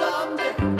someday.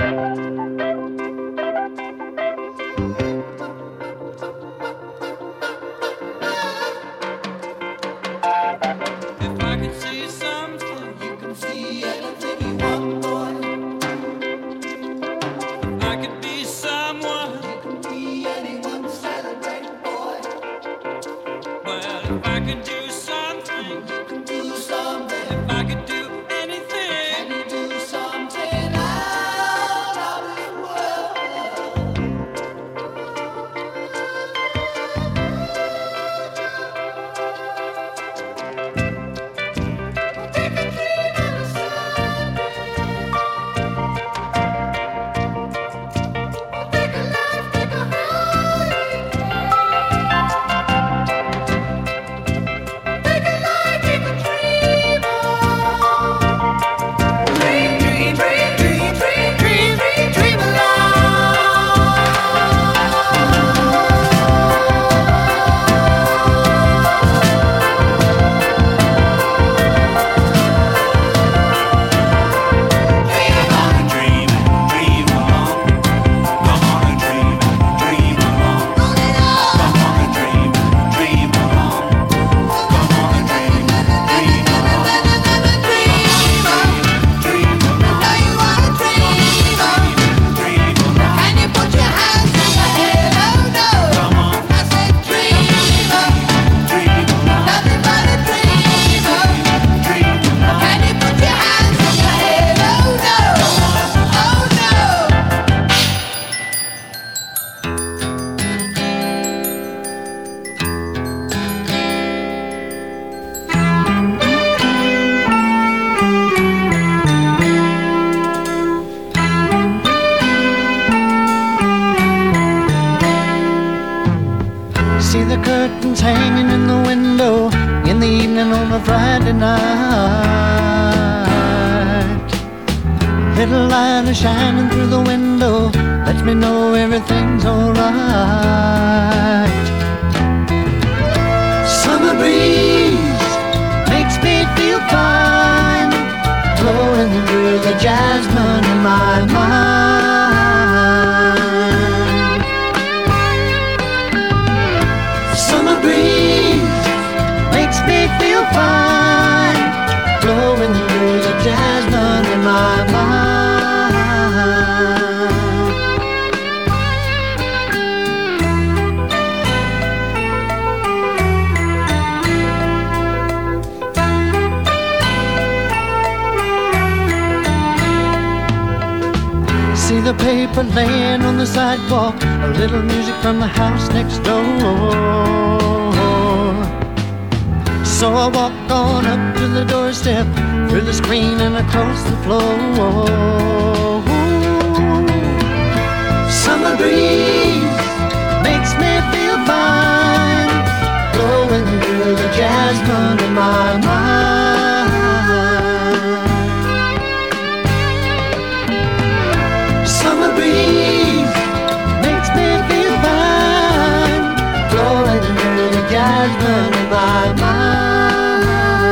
My mind.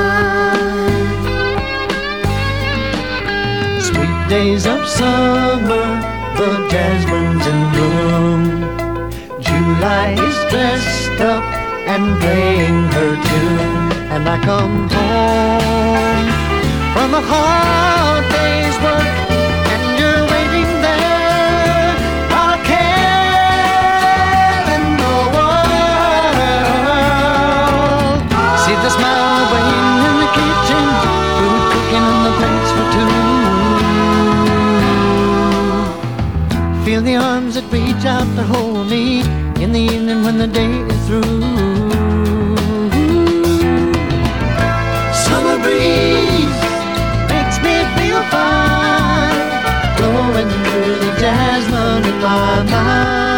Sweet days of summer, the jasmine's in bloom. July is dressed up and playing her tune, and I come home from a hard day's work, to hold me in the evening when the day is through. Summer breeze makes me feel fine, blowing through the jasmine in my mind.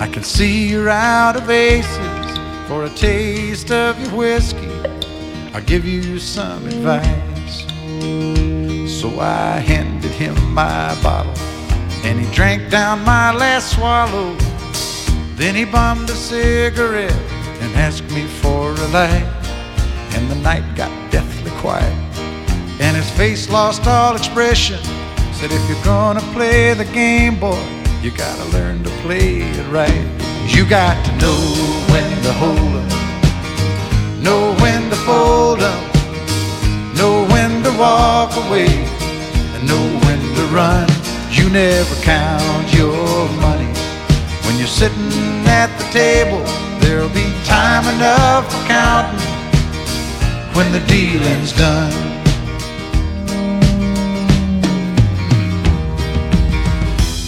I can see you're out of aces. For a taste of your whiskey, I'll give you some advice. So I handed him my bottle, and he drank down my last swallow. Then he bummed a cigarette and asked me for a light. And the night got deathly quiet, and his face lost all expression. Said, if you're gonna play the game, boy, you gotta learn to play it right. You got to know when to hold 'em, know when to fold 'em, know when to walk away, and know when to run. You never count your money when you're sitting at the table. There'll be time enough for counting when the dealing's done.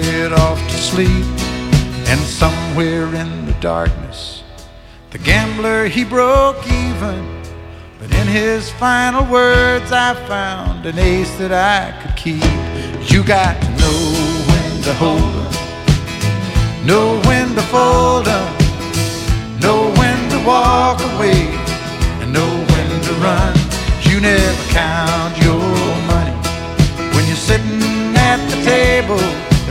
faded off to sleep. And somewhere in the darkness, the gambler he broke even. But in his final words, I found an ace that I could keep. You got to know when to hold up, know when to fold up, know when to walk away, and know when to run. You never count your money when you're sitting at the table.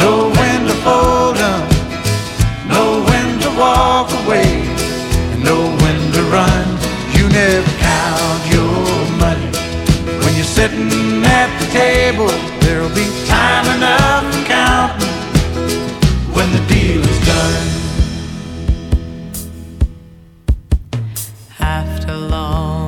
know when to fold 'em, know when to walk away, and know when to run. You never count your money. When you're sitting at the table, there'll be time enough for counting. When the deal is done. After long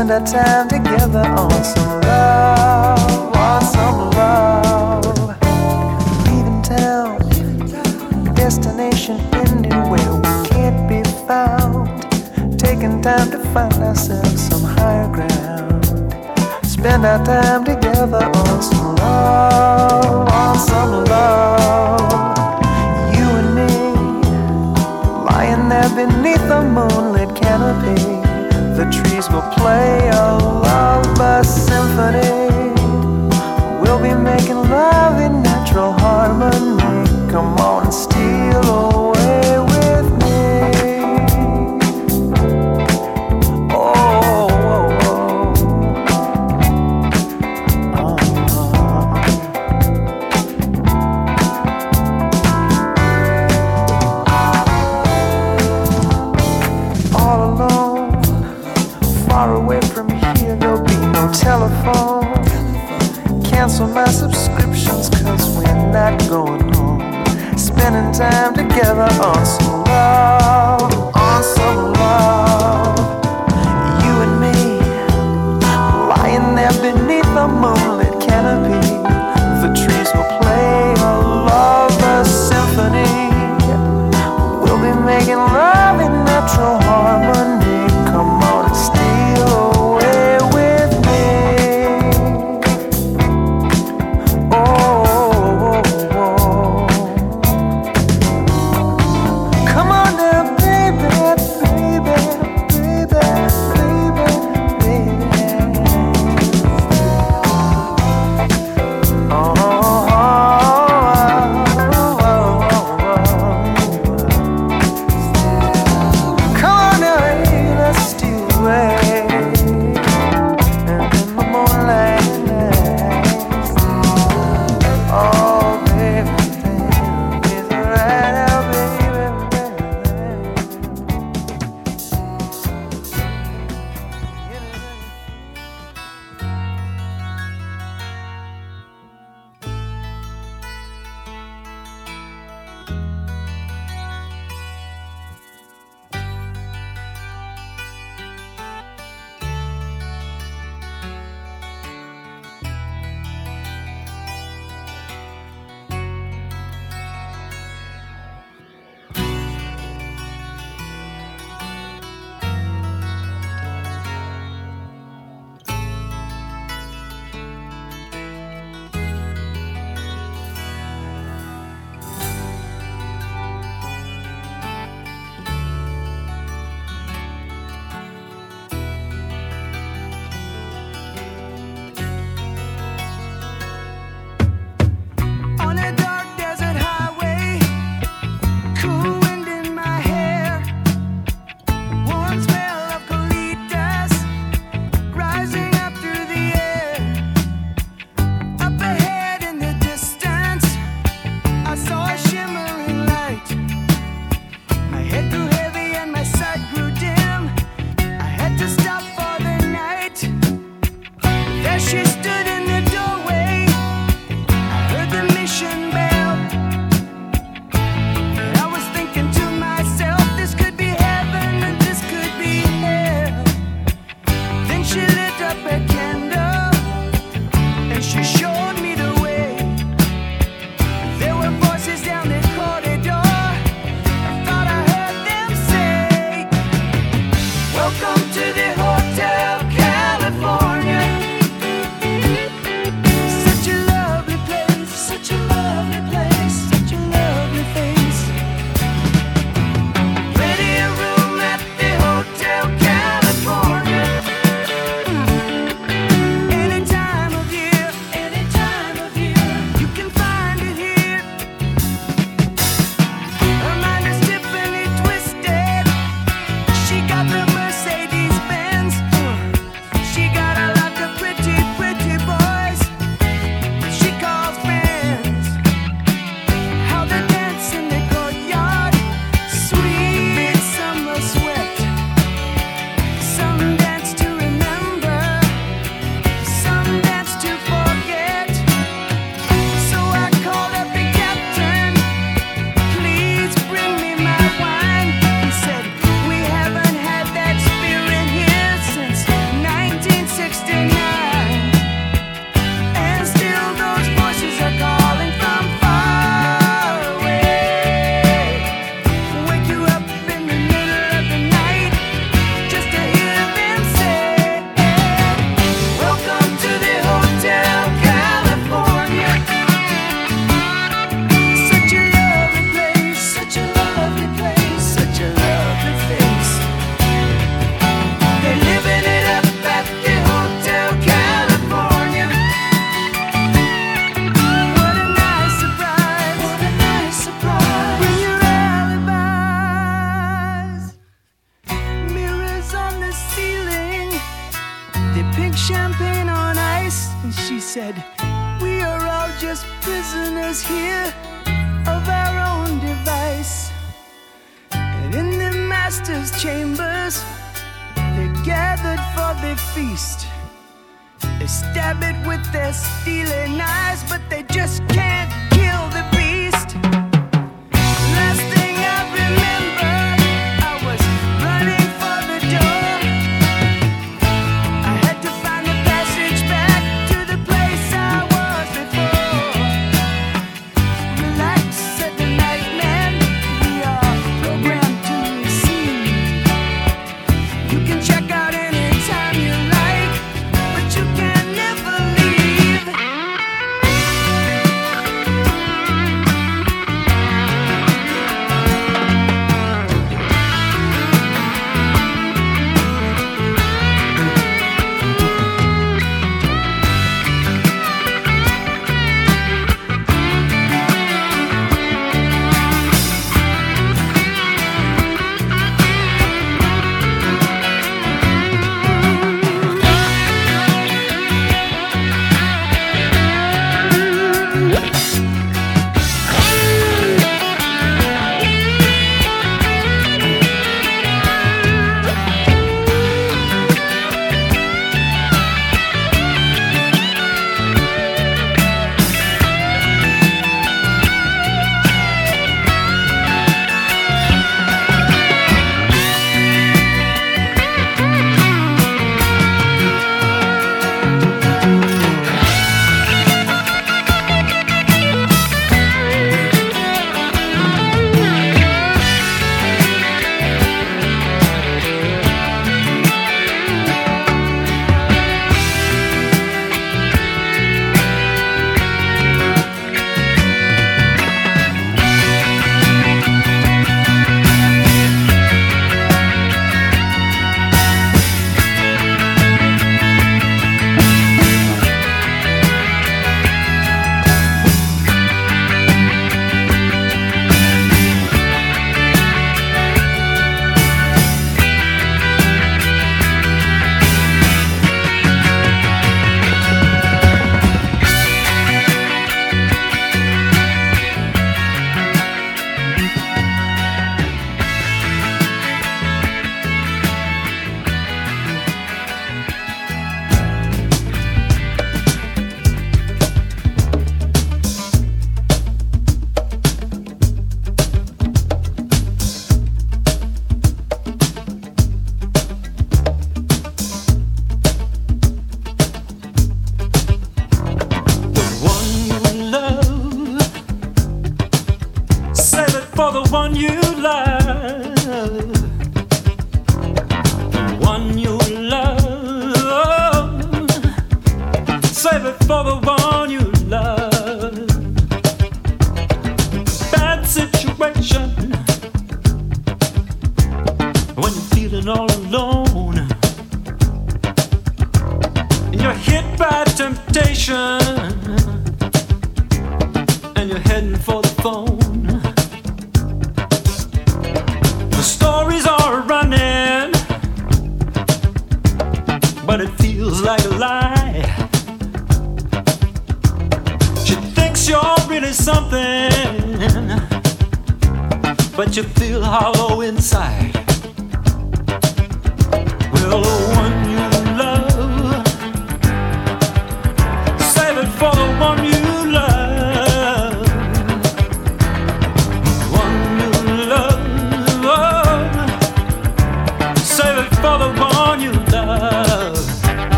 spend our time together on some love, on some love. Leaving town, destination anywhere we can't be found. Taking time to find ourselves some higher ground. Spend our time together on some love, on some love. You and me, lying there beneath the moonlit canopy trees will play a lullaby symphony.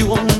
You on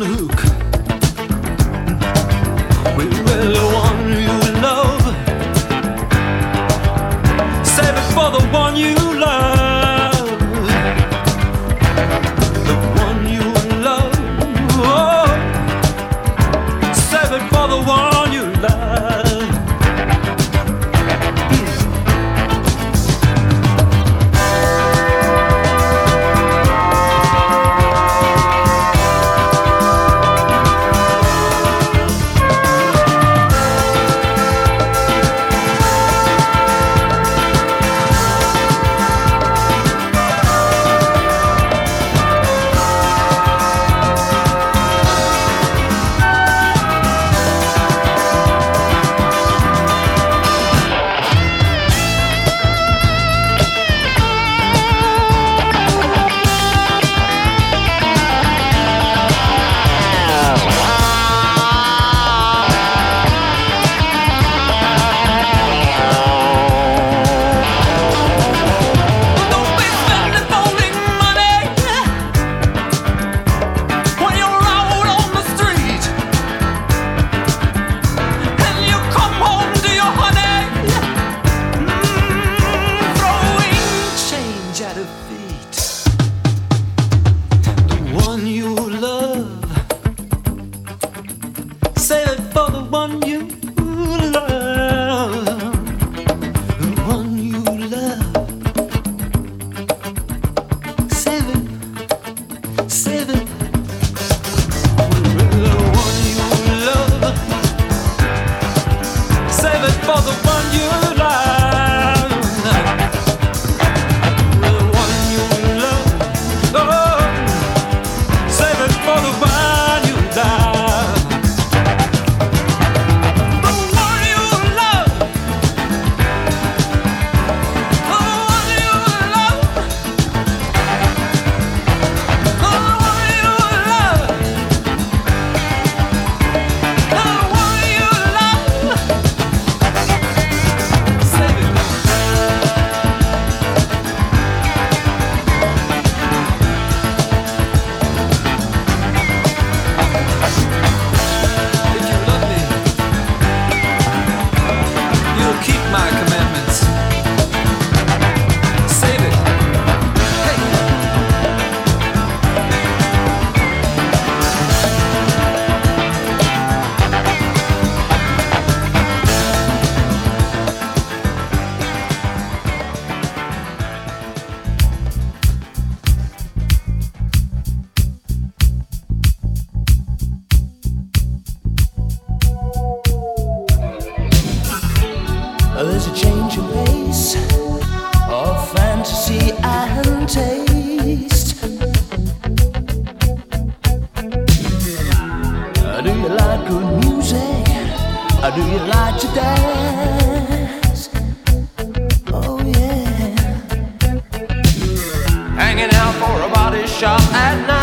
shop at night.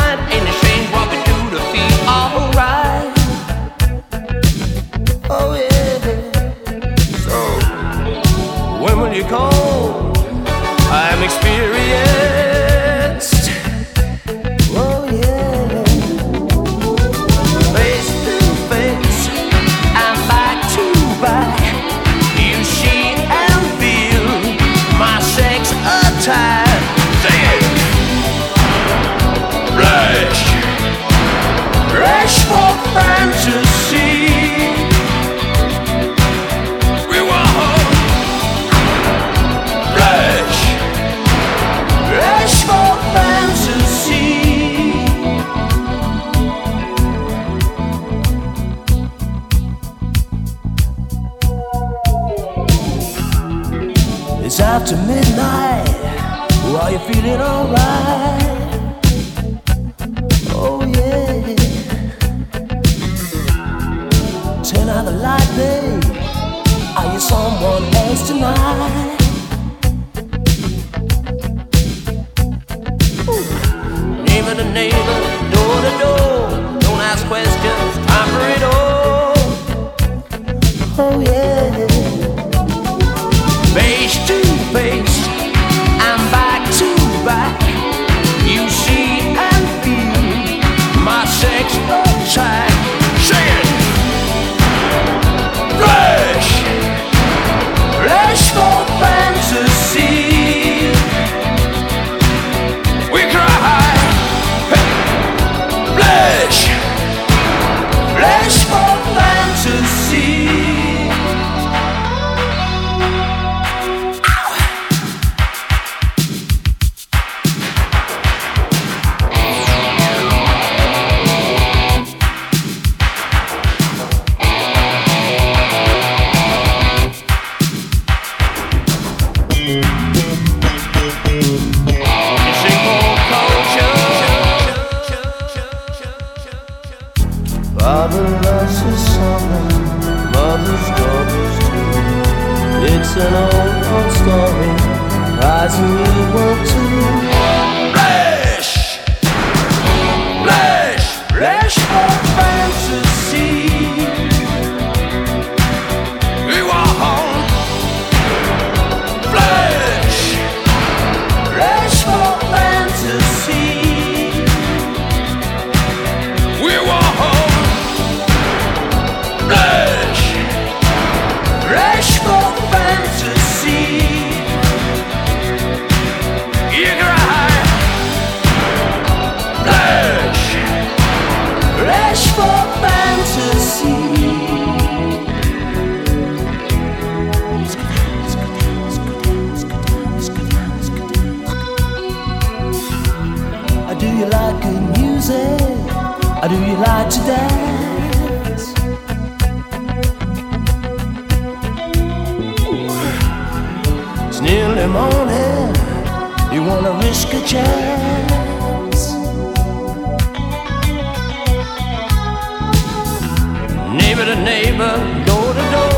neighbor door to door.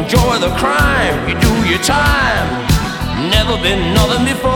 Enjoy the crime, you do your time. Never been nothing before.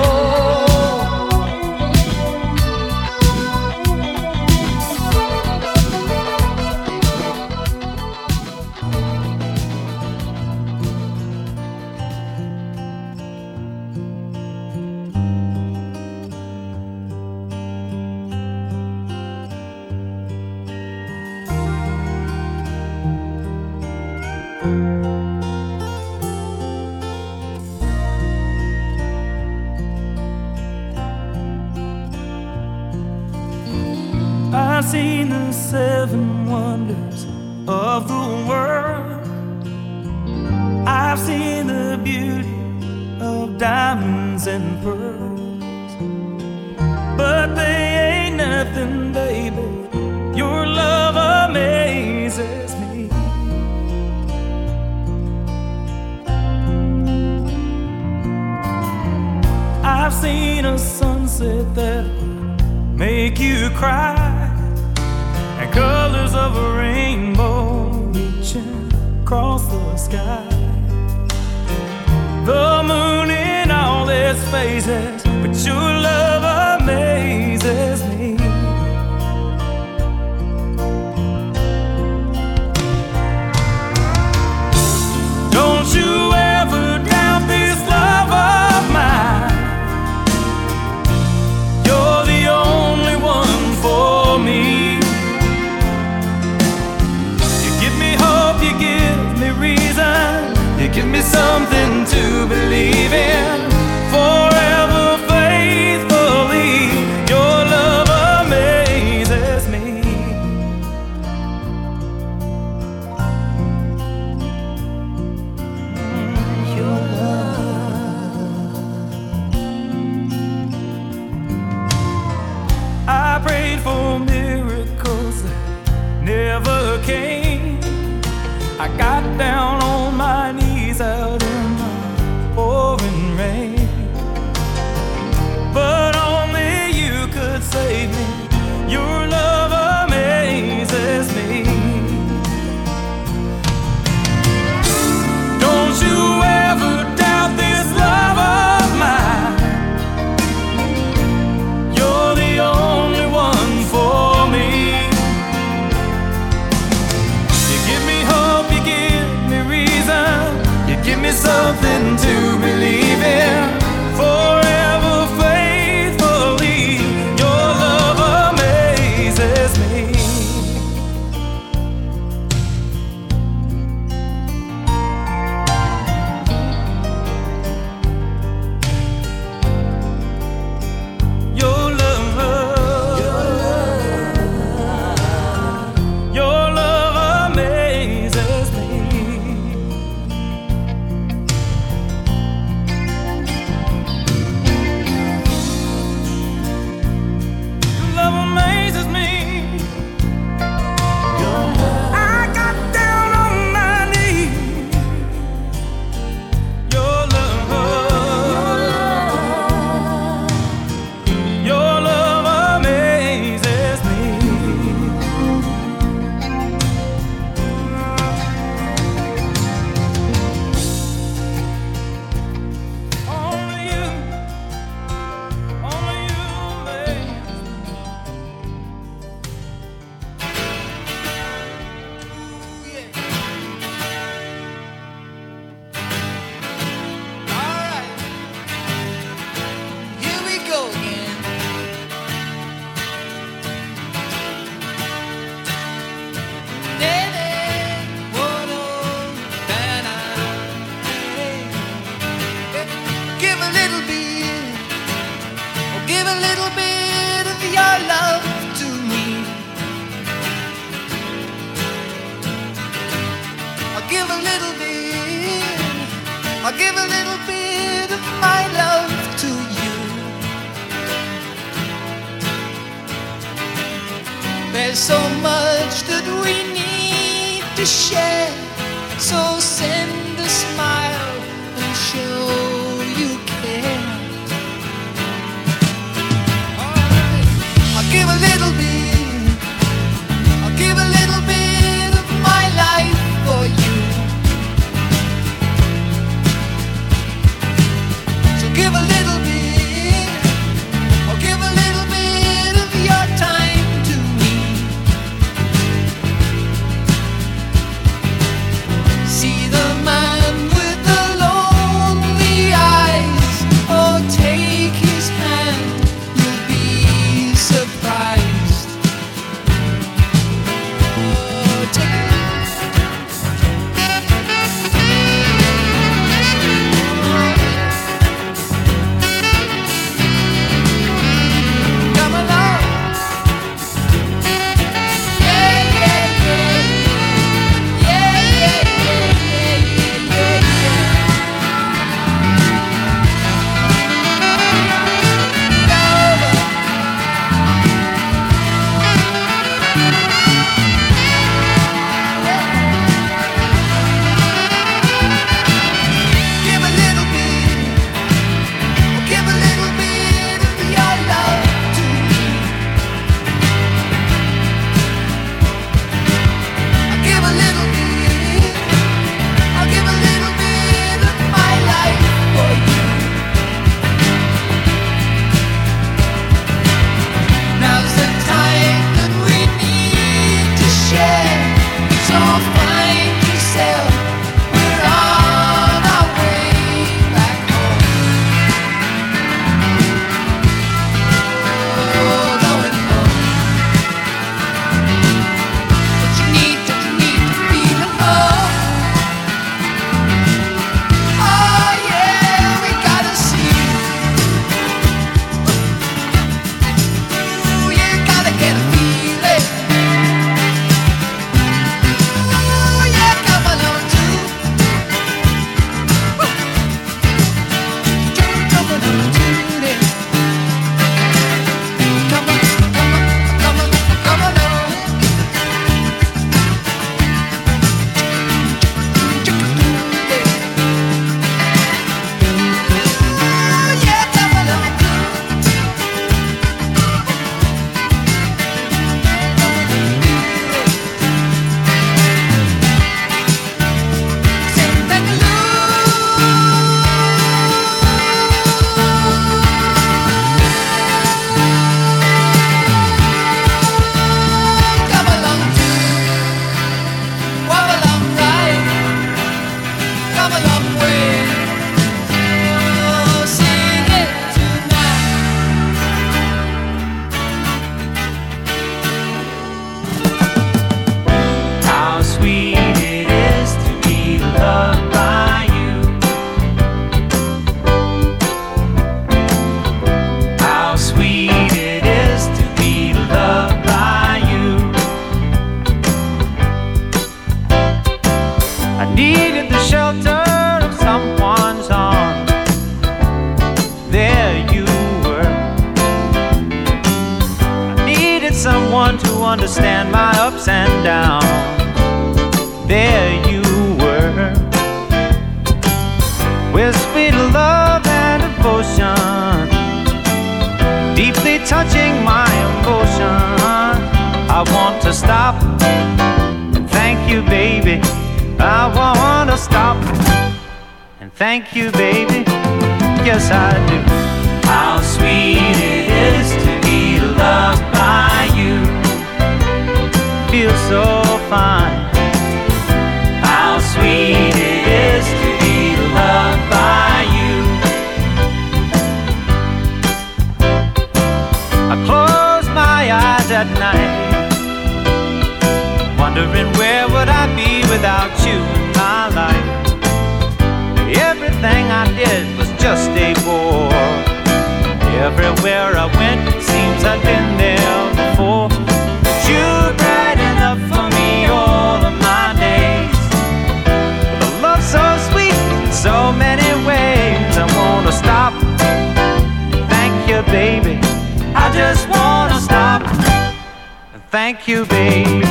Love and devotion, deeply touching my emotion. I want to stop and thank you, baby. I want to stop and thank you, baby. Yes, I do. How sweet it is to be loved by you. Feels so fine. At night, wondering where would I be without you in my life. Everything I did was just a bore. Everywhere I went, seems I'd been there before. But you bright enough for me all of my days. A love so sweet in so many ways, I wanna stop. Thank you, baby. I just wanna stop. Thank you, baby.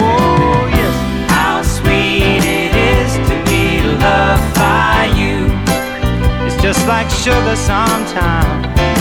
Oh, yes. How sweet it is to be loved by you. It's just like sugar sometimes.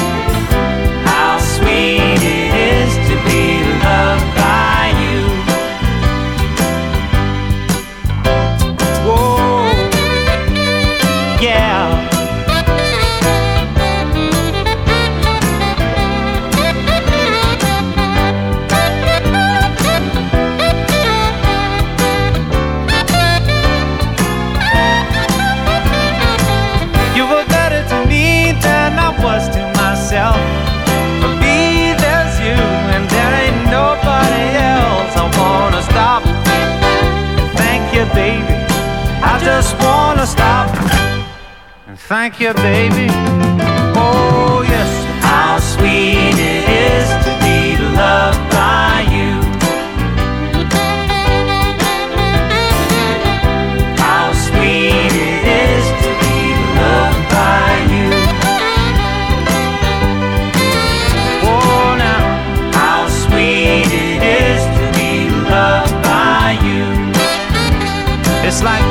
Thank you, baby. Oh, yes. How sweet it is to be loved by you. How sweet it is to be loved by you. Oh, now, how sweet it is to be loved by you. It's like